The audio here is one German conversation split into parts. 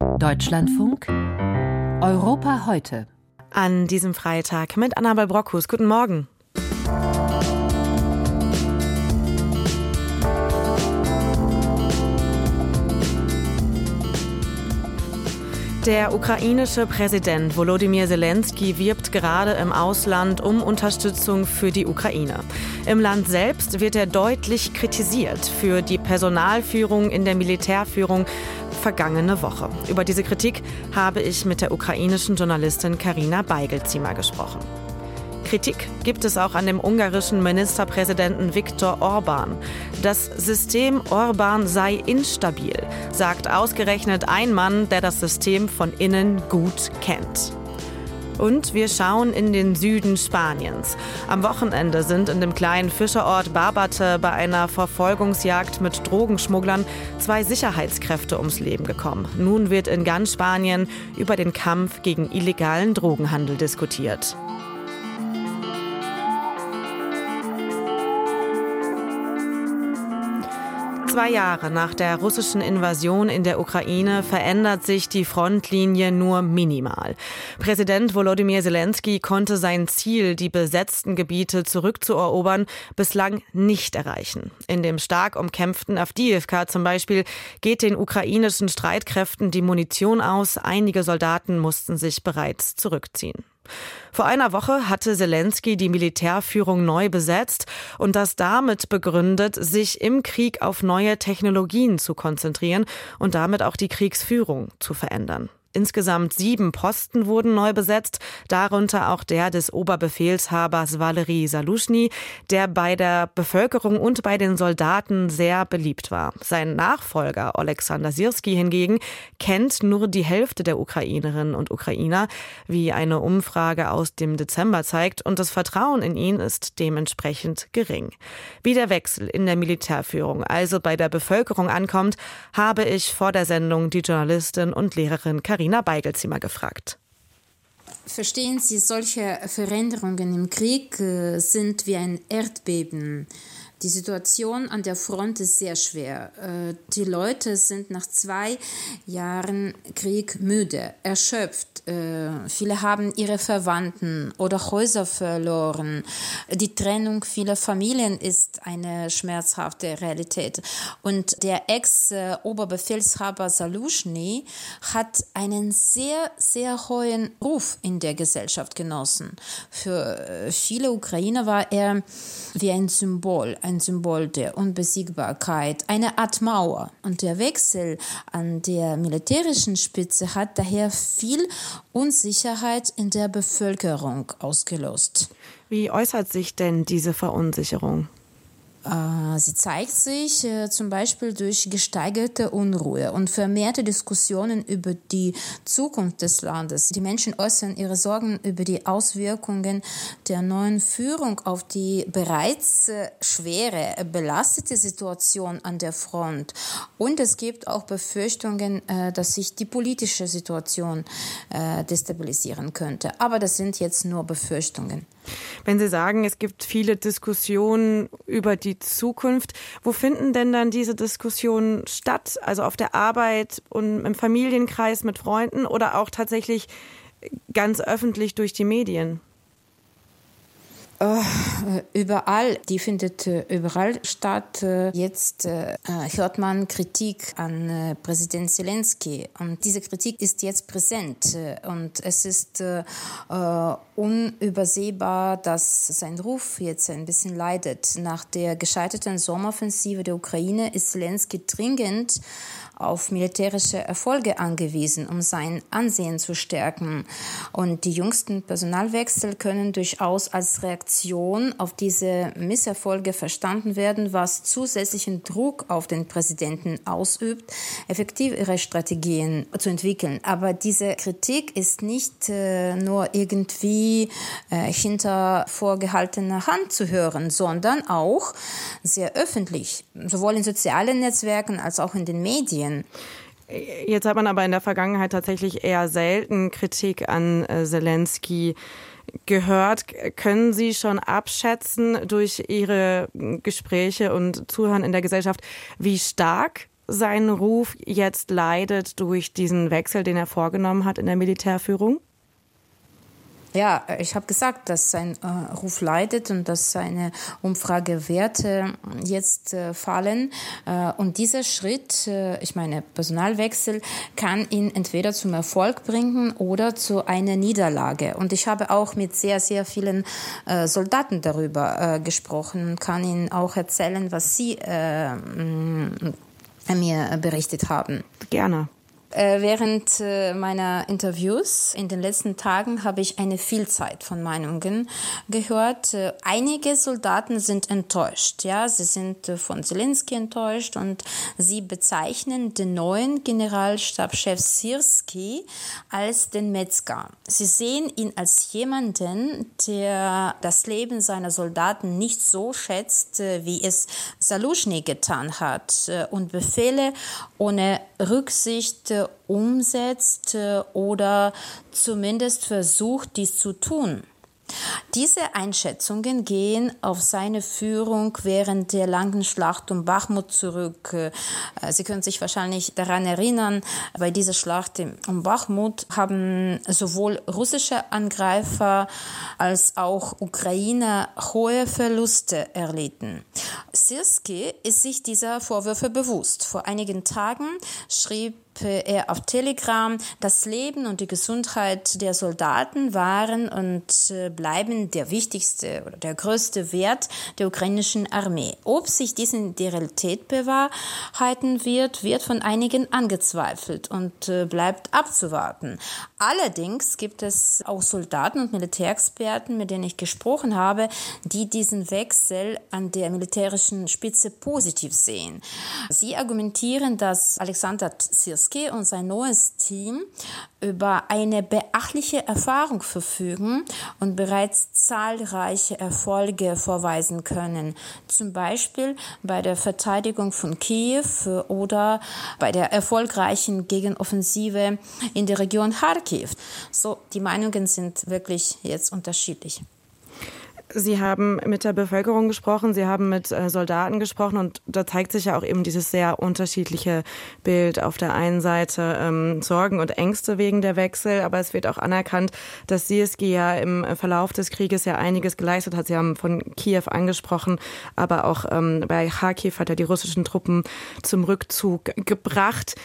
Deutschlandfunk Europa heute. An diesem Freitag mit Annabel Brockhus. Guten Morgen. Der ukrainische Präsident Volodymyr Zelensky wirbt gerade im Ausland um Unterstützung für die Ukraine. Im Land selbst wird er deutlich kritisiert für die Personalführung in der Militärführung vergangene Woche. Über diese Kritik habe ich mit der ukrainischen Journalistin Karina Beigelziemer gesprochen. Kritik gibt es auch an dem ungarischen Ministerpräsidenten Viktor Orban. Das System Orban sei instabil, sagt ausgerechnet ein Mann, der das System von innen gut kennt. Und wir schauen in den Süden Spaniens. Am Wochenende sind in dem kleinen Fischerort Barbate bei einer Verfolgungsjagd mit Drogenschmugglern zwei Sicherheitskräfte ums Leben gekommen. Nun wird in ganz Spanien über den Kampf gegen illegalen Drogenhandel diskutiert. Zwei Jahre nach der russischen Invasion in der Ukraine verändert sich die Frontlinie nur minimal. Präsident Volodymyr Zelensky konnte sein Ziel, die besetzten Gebiete zurückzuerobern, bislang nicht erreichen. In dem stark umkämpften Avdiivka zum Beispiel geht den ukrainischen Streitkräften die Munition aus. Einige Soldaten mussten sich bereits zurückziehen. Vor einer Woche hatte Zelensky die Militärführung neu besetzt und das damit begründet, sich im Krieg auf neue Technologien zu konzentrieren und damit auch die Kriegsführung zu verändern. Insgesamt sieben Posten wurden neu besetzt, darunter auch der des Oberbefehlshabers Valery Saluschny, der bei der Bevölkerung und bei den Soldaten sehr beliebt war. Sein Nachfolger Alexander Sirski hingegen kennt nur die Hälfte der Ukrainerinnen und Ukrainer, wie eine Umfrage aus dem Dezember zeigt, und das Vertrauen in ihn ist dementsprechend gering. Wie der Wechsel in der Militärführung also bei der Bevölkerung ankommt, habe ich vor der Sendung die Journalistin und Lehrerin Carina Beigelzimmer gefragt. Verstehen Sie, solche Veränderungen im Krieg äh, sind wie ein Erdbeben. Die Situation an der Front ist sehr schwer. Äh, die Leute sind nach zwei Jahren Krieg müde, erschöpft. Äh, viele haben ihre Verwandten oder Häuser verloren. Die Trennung vieler Familien ist eine schmerzhafte Realität. Und der Ex-Oberbefehlshaber Salushny hat einen sehr, sehr hohen Ruf in der Gesellschaft genossen. Für äh, viele Ukrainer war er wie ein Symbol, ein Symbol der Unbesiegbarkeit, eine Art Mauer. Und der Wechsel an der militärischen Spitze hat daher viel Unsicherheit in der Bevölkerung ausgelöst. Wie äußert sich denn diese Verunsicherung? Äh, sie zeigt sich äh, zum Beispiel durch gesteigerte Unruhe und vermehrte Diskussionen über die Zukunft des Landes. Die Menschen äußern ihre Sorgen über die Auswirkungen der neuen Führung auf die bereits äh, schwere, belastete Situation an der Front. Und es gibt auch Befürchtungen, dass sich die politische Situation destabilisieren könnte. Aber das sind jetzt nur Befürchtungen. Wenn Sie sagen, es gibt viele Diskussionen über die Zukunft, wo finden denn dann diese Diskussionen statt? Also auf der Arbeit und im Familienkreis mit Freunden oder auch tatsächlich ganz öffentlich durch die Medien? Uh, überall, die findet uh, überall statt. Uh, jetzt hört man Kritik an Präsident Zelensky und diese Kritik ist jetzt präsent und es ist unübersehbar, dass sein Ruf jetzt ein bisschen leidet. Nach der gescheiterten Sommeroffensive der Ukraine ist Zelensky dringend auf militärische Erfolge angewiesen, um sein Ansehen zu stärken. Und die jüngsten Personalwechsel können durchaus als Reaktion auf diese Misserfolge verstanden werden, was zusätzlichen Druck auf den Präsidenten ausübt, effektiv ihre Strategien zu entwickeln. Aber diese Kritik ist nicht äh, nur irgendwie äh, hinter vorgehaltener Hand zu hören, sondern auch sehr öffentlich, sowohl in sozialen Netzwerken als auch in den Medien. Jetzt hat man aber in der Vergangenheit tatsächlich eher selten Kritik an äh, Zelensky gehört. Können Sie schon abschätzen durch Ihre Gespräche und Zuhören in der Gesellschaft, wie stark sein Ruf jetzt leidet durch diesen Wechsel, den er vorgenommen hat in der Militärführung? Ja, ich habe gesagt, dass sein äh, Ruf leidet und dass seine Umfragewerte jetzt äh, fallen. Äh, und dieser Schritt, äh, ich meine, Personalwechsel, kann ihn entweder zum Erfolg bringen oder zu einer Niederlage. Und ich habe auch mit sehr, sehr vielen äh, Soldaten darüber äh, gesprochen und kann Ihnen auch erzählen, was Sie mir berichtet haben. Gerne. Äh, während äh, meiner Interviews in den letzten Tagen habe ich eine Vielzahl von Meinungen gehört. Äh, einige Soldaten sind enttäuscht. Ja, sie sind von Zelensky enttäuscht und sie bezeichnen den neuen Generalstabschef Sirski als den Metzger. Sie sehen ihn als jemanden, der das Leben seiner Soldaten nicht so schätzt, wie es Salushny getan hat und Befehle ohne Rücksicht umsetzt äh, oder zumindest versucht, dies zu tun. Diese Einschätzungen gehen auf seine Führung während der langen Schlacht um Bachmut zurück. Äh, Sie können sich wahrscheinlich daran erinnern, bei dieser Schlacht um Bachmut haben sowohl russische Angreifer als auch Ukrainer hohe Verluste erlitten. Sirski ist sich dieser Vorwürfe bewusst. Vor einigen Tagen schrieb er auf Telegram, das Leben und die Gesundheit der Soldaten waren und äh, bleiben der wichtigste oder der größte Wert der ukrainischen Armee. Ob sich dies in der Realität bewahrheiten wird, wird von einigen angezweifelt und äh, bleibt abzuwarten. Allerdings gibt es auch Soldaten und Militärexperten, mit denen ich gesprochen habe, die diesen Wechsel an der militärischen Spitze positiv sehen. Sie argumentieren, dass Alexander Sirski Sirski und sein neues Team über eine beachtliche Erfahrung verfügen und bereits zahlreiche Erfolge vorweisen können. Zum Beispiel bei der Verteidigung von Kiew oder bei der erfolgreichen Gegenoffensive in der Region Kharkiv. So, die Meinungen sind wirklich jetzt unterschiedlich. Sie haben mit der Bevölkerung gesprochen, Sie haben mit äh, Soldaten gesprochen und da zeigt sich ja auch eben dieses sehr unterschiedliche Bild. Auf der einen Seite ähm, Sorgen und Ängste wegen der Wechsel, aber es wird auch anerkannt, dass CSG ja im Verlauf des Krieges ja einiges geleistet hat. Sie haben von Kiew angesprochen, aber auch ähm, bei Kharkiv hat er die russischen Truppen zum Rückzug gebracht.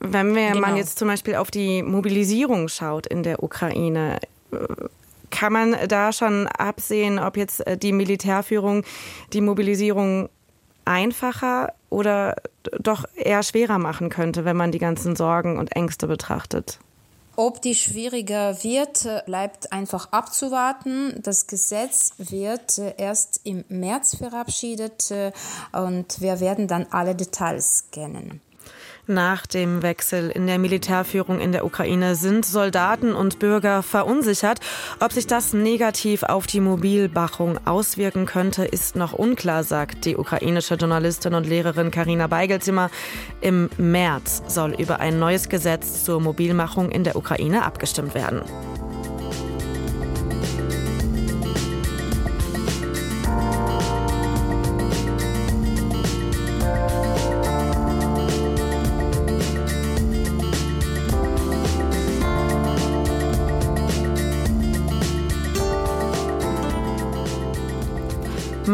Wenn wir, genau. man jetzt zum Beispiel auf die Mobilisierung schaut in der Ukraine, äh, kann man da schon absehen, ob jetzt äh, die Militärführung die Mobilisierung einfacher oder doch eher schwerer machen könnte, wenn man die ganzen Sorgen und Ängste betrachtet? Ob die schwieriger wird, bleibt einfach abzuwarten. Das Gesetz wird äh, erst im März verabschiedet äh, und wir werden dann alle Details kennen. Nach dem Wechsel in der Militärführung in der Ukraine sind Soldaten und Bürger verunsichert. Ob sich das negativ auf die Mobilmachung auswirken könnte, ist noch unklar, sagt die ukrainische Journalistin und Lehrerin Karina Beigelzimmer. Im März soll über ein neues Gesetz zur Mobilmachung in der Ukraine abgestimmt werden.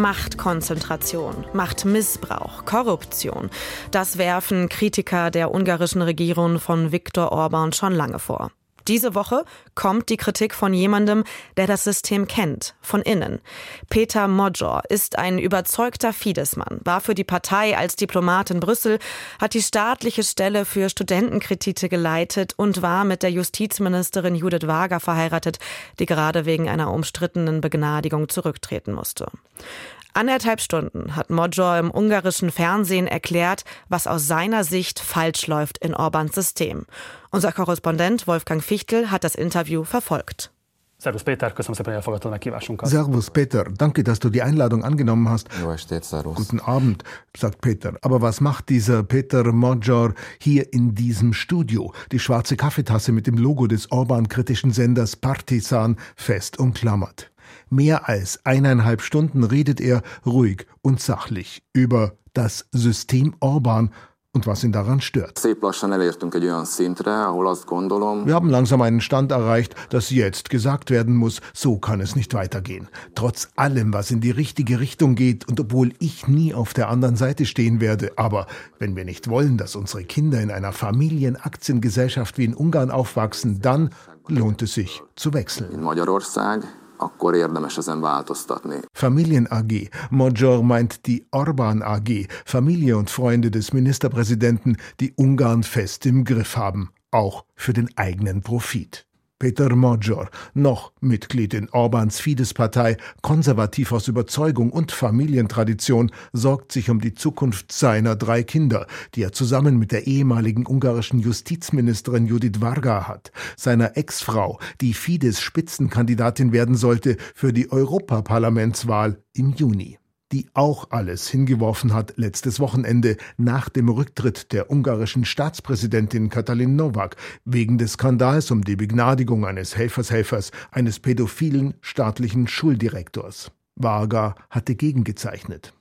Machtkonzentration, Machtmissbrauch, Korruption. Das werfen Kritiker der ungarischen Regierung von Viktor Orban schon lange vor. Diese Woche kommt die Kritik von jemandem, der das System kennt, von innen. Peter Modjor ist ein überzeugter Fidesz-Mann, war für die Partei als Diplomat in Brüssel, hat die staatliche Stelle für Studentenkredite geleitet und war mit der Justizministerin Judith Wager verheiratet, die gerade wegen einer umstrittenen Begnadigung zurücktreten musste. Anderthalb Stunden hat Modjor im ungarischen Fernsehen erklärt, was aus seiner Sicht falsch läuft in Orbans System. Unser Korrespondent Wolfgang Fichtel hat das Interview verfolgt. Servus Peter, Servus Peter, danke, dass du die Einladung angenommen hast. Guten Abend, sagt Peter. Aber was macht dieser Peter Modjor hier in diesem Studio? Die schwarze Kaffeetasse mit dem Logo des Orban-kritischen Senders Partisan fest umklammert. Mehr als eineinhalb Stunden redet er ruhig und sachlich über das System Orban und was ihn daran stört. Wir haben langsam einen Stand erreicht, dass jetzt gesagt werden muss, so kann es nicht weitergehen. Trotz allem, was in die richtige Richtung geht und obwohl ich nie auf der anderen Seite stehen werde, aber wenn wir nicht wollen, dass unsere Kinder in einer Familienaktiengesellschaft wie in Ungarn aufwachsen, dann lohnt es sich zu wechseln akkor érdemes ezen változtatni. Familien AG. Major meint die Orban AG, Familie und Freunde des Ministerpräsidenten, die Ungarn fest im Griff haben, auch für den eigenen Profit. Peter Major, noch Mitglied in Orbans Fidesz-Partei, konservativ aus Überzeugung und Familientradition, sorgt sich um die Zukunft seiner drei Kinder, die er zusammen mit der ehemaligen ungarischen Justizministerin Judith Varga hat, seiner Ex-Frau, die Fidesz-Spitzenkandidatin werden sollte für die Europaparlamentswahl im Juni die auch alles hingeworfen hat letztes Wochenende nach dem Rücktritt der ungarischen Staatspräsidentin Katalin Nowak wegen des Skandals um die Begnadigung eines Helfershelfers eines pädophilen staatlichen Schuldirektors. Varga hatte gegengezeichnet.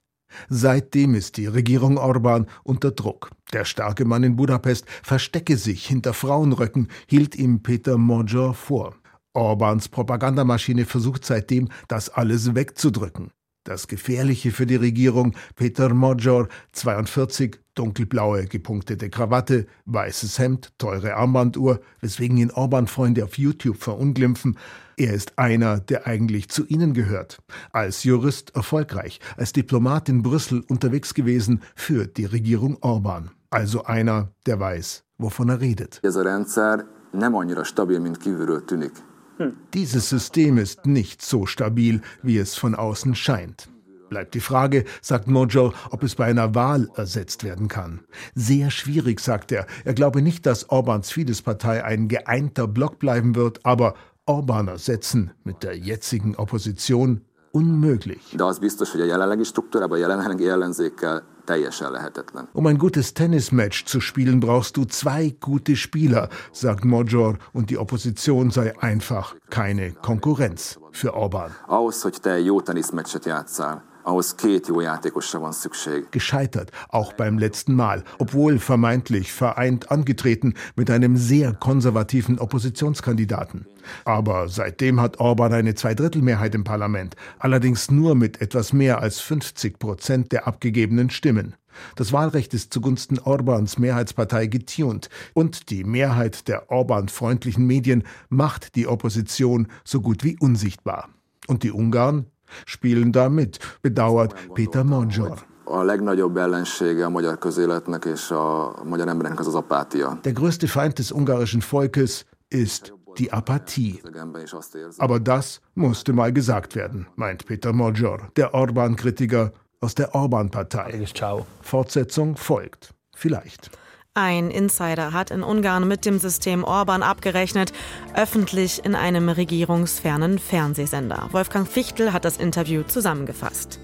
Seitdem ist die Regierung Orban unter Druck. Der starke Mann in Budapest verstecke sich hinter Frauenröcken, hielt ihm Peter Major vor. Orbans Propagandamaschine versucht seitdem, das alles wegzudrücken. Das Gefährliche für die Regierung Peter Major, 42, dunkelblaue gepunktete Krawatte, weißes Hemd, teure Armbanduhr, weswegen ihn Orban-Freunde auf YouTube verunglimpfen. Er ist einer, der eigentlich zu ihnen gehört. Als Jurist erfolgreich, als Diplomat in Brüssel unterwegs gewesen für die Regierung Orban. Also einer, der weiß, wovon er redet. A rendszer nem annyira stabil, mint kívülről tűnik. Dieses System ist nicht so stabil, wie es von außen scheint. Bleibt die Frage, sagt Mojo, ob es bei einer Wahl ersetzt werden kann. Sehr schwierig, sagt er. Er glaube nicht, dass Orbans Fidesz-Partei ein geeinter Block bleiben wird, aber Orban ersetzen mit der jetzigen Opposition unmöglich. Das biztos, hogy a jelenlegi struktúrában, a jelenlegi ellenzékkel um ein gutes Tennismatch zu spielen, brauchst du zwei gute Spieler, sagt Major, und die Opposition sei einfach keine Konkurrenz für Orban. Ahhoz, hogy te jó teniszmeccset játszál, Gescheitert, auch beim letzten Mal, obwohl vermeintlich vereint angetreten mit einem sehr konservativen Oppositionskandidaten. Aber seitdem hat Orban eine Zweidrittelmehrheit im Parlament, allerdings nur mit etwas mehr als 50 Prozent der abgegebenen Stimmen. Das Wahlrecht ist zugunsten Orbans Mehrheitspartei getunt und die Mehrheit der Orban-freundlichen Medien macht die Opposition so gut wie unsichtbar. Und die Ungarn spielen da mit, bedauert Peter Monjor. A legnagyobb ellensége a magyar közéletnek és a magyar embereknek az az apátia. Der größte Feind des ungarischen Volkes ist die Apathie. Aber das musste mal gesagt werden, meint Peter Major, der Orban-Kritiker aus der Orban-Partei. Fortsetzung folgt. Vielleicht. Ein Insider hat in Ungarn mit dem System Orban abgerechnet, öffentlich in einem regierungsfernen Fernsehsender. Wolfgang Fichtel hat das Interview zusammengefasst.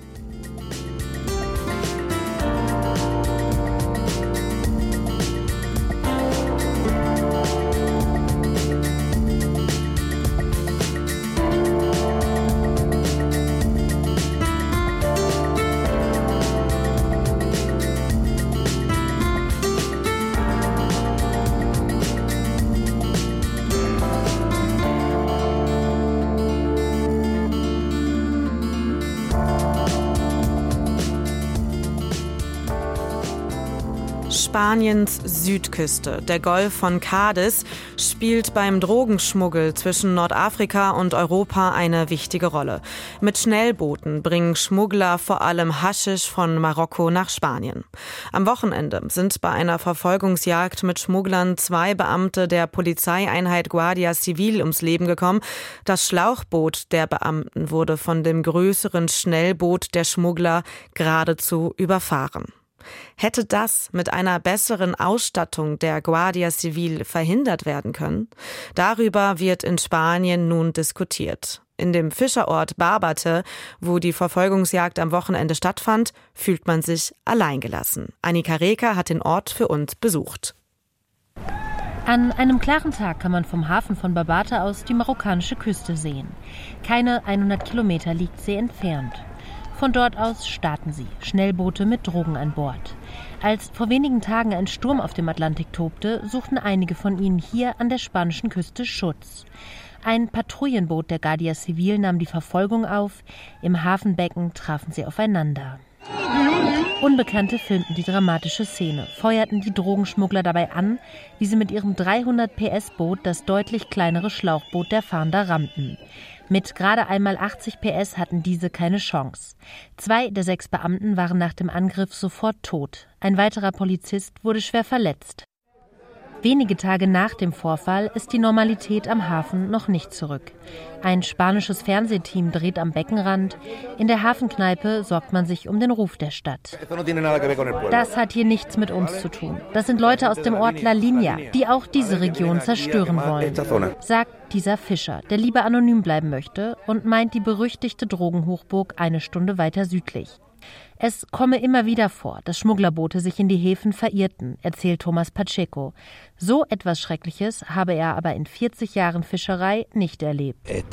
Spaniens Südküste, der Golf von Cadiz, spielt beim Drogenschmuggel zwischen Nordafrika und Europa eine wichtige Rolle. Mit Schnellbooten bringen Schmuggler vor allem Haschisch von Marokko nach Spanien. Am Wochenende sind bei einer Verfolgungsjagd mit Schmugglern zwei Beamte der Polizeieinheit Guardia Civil ums Leben gekommen. Das Schlauchboot der Beamten wurde von dem größeren Schnellboot der Schmuggler geradezu überfahren. Hätte das mit einer besseren Ausstattung der Guardia Civil verhindert werden können? Darüber wird in Spanien nun diskutiert. In dem Fischerort Barbate, wo die Verfolgungsjagd am Wochenende stattfand, fühlt man sich alleingelassen. Annika Reker hat den Ort für uns besucht. An einem klaren Tag kann man vom Hafen von Barbate aus die marokkanische Küste sehen. Keine 100 Kilometer liegt sie entfernt. Von dort aus starten sie, Schnellboote mit Drogen an Bord. Als vor wenigen Tagen ein Sturm auf dem Atlantik tobte, suchten einige von ihnen hier an der spanischen Küste Schutz. Ein Patrouillenboot der Guardia Civil nahm die Verfolgung auf. Im Hafenbecken trafen sie aufeinander. Unbekannte filmten die dramatische Szene, feuerten die Drogenschmuggler dabei an, wie sie mit ihrem 300 PS Boot das deutlich kleinere Schlauchboot der Fahnder rammten. Mit gerade einmal 80 PS hatten diese keine Chance. Zwei der sechs Beamten waren nach dem Angriff sofort tot. Ein weiterer Polizist wurde schwer verletzt. Wenige Tage nach dem Vorfall ist die Normalität am Hafen noch nicht zurück. Ein spanisches Fernsehteam dreht am Beckenrand. In der Hafenkneipe sorgt man sich um den Ruf der Stadt. Das hat hier nichts mit uns zu tun. Das sind Leute aus dem Ort La Línea, die auch diese Region zerstören wollen, sagt dieser Fischer, der lieber anonym bleiben möchte und meint die berüchtigte Drogenhochburg eine Stunde weiter südlich. Es komme immer wieder vor, dass Schmugglerboote sich in die Häfen verirrten, erzählt Thomas Pacheco. So etwas Schreckliches habe er aber in 40 Jahren Fischerei nicht erlebt. Wir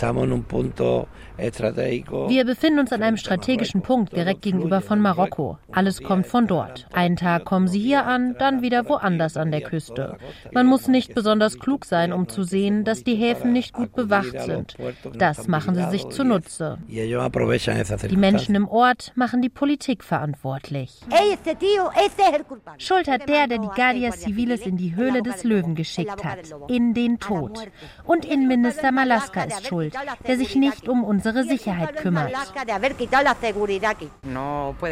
befinden uns an einem strategischen Punkt direkt gegenüber von Marokko. Alles kommt von dort. Einen Tag kommen sie hier an, dann wieder woanders an der Küste. Man muss nicht besonders klug sein, um zu sehen, dass die Häfen nicht gut bewacht sind. Das machen sie sich zunutze. Die Menschen im Ort machen die Politik verantwortlich. Schuld hat der, der die Guardia Civiles in die Höhle des Löwen geschickt hat, in den Tod. Und Innenminister Malaska ist schuld, der sich nicht um unsere Sicherheit kümmert.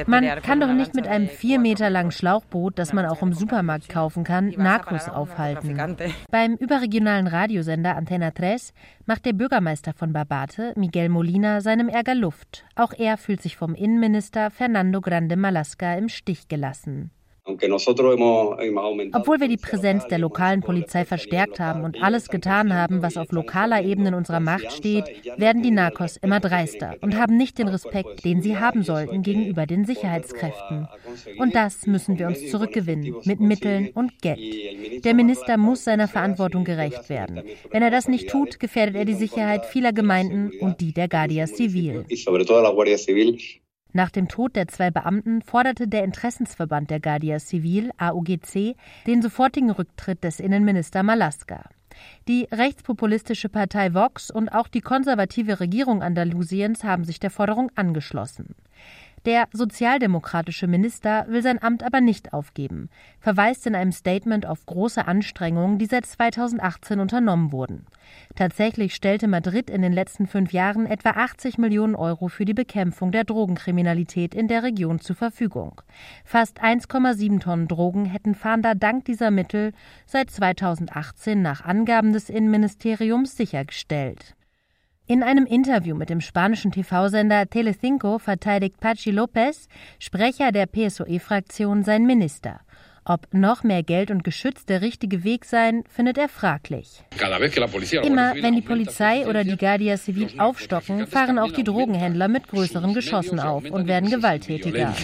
Man kann doch nicht mit einem vier Meter langen Schlauchboot, das man auch im Supermarkt kaufen kann, Narcos aufhalten. Beim überregionalen Radiosender Antena 3 macht der Bürgermeister von Barbate, Miguel Molina, seinem Ärger Luft. Auch er fühlt sich vom Innenminister Fernando Grande Malaska im Stich gelassen. Obwohl wir die Präsenz der lokalen Polizei verstärkt haben und alles getan haben, was auf lokaler Ebene in unserer Macht steht, werden die Narcos immer dreister und haben nicht den Respekt, den sie haben sollten gegenüber den Sicherheitskräften. Und das müssen wir uns zurückgewinnen, mit Mitteln und Geld. Der Minister muss seiner Verantwortung gerecht werden. Wenn er das nicht tut, gefährdet er die Sicherheit vieler Gemeinden und die der Guardia Civil. Nach dem Tod der zwei Beamten forderte der Interessensverband der Guardia Civil, AUGC, den sofortigen Rücktritt des Innenminister Malaska. Die rechtspopulistische Partei Vox und auch die konservative Regierung Andalusiens haben sich der Forderung angeschlossen. Der sozialdemokratische Minister will sein Amt aber nicht aufgeben, verweist in einem Statement auf große Anstrengungen, die seit 2018 unternommen wurden. Tatsächlich stellte Madrid in den letzten fünf Jahren etwa 80 Millionen Euro für die Bekämpfung der Drogenkriminalität in der Region zur Verfügung. Fast 1,7 Tonnen Drogen hätten Fahnder dank dieser Mittel seit 2018 nach Angaben des Innenministeriums sichergestellt. In einem Interview mit dem spanischen TV-Sender Telecinco verteidigt Pachi López, Sprecher der PSOE-Fraktion, seinen Minister. Ob noch mehr Geld und Geschütz der richtige Weg seien, findet er fraglich. Immer wenn die Polizei oder die Guardia Civil aufstocken, fahren auch die Drogenhändler mit größeren Geschossen auf und werden gewalttätiger.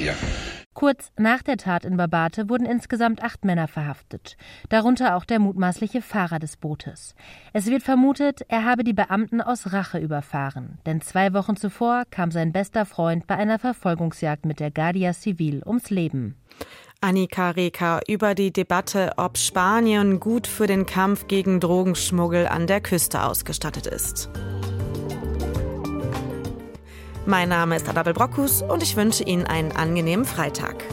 Kurz nach der Tat in Barbate wurden insgesamt acht Männer verhaftet, darunter auch der mutmaßliche Fahrer des Bootes. Es wird vermutet, er habe die Beamten aus Rache überfahren, denn zwei Wochen zuvor kam sein bester Freund bei einer Verfolgungsjagd mit der Guardia Civil ums Leben. Annika Reka über die Debatte, ob Spanien gut für den Kampf gegen Drogenschmuggel an der Küste ausgestattet ist. Mein Name ist Adabel Brockus und ich wünsche Ihnen einen angenehmen Freitag.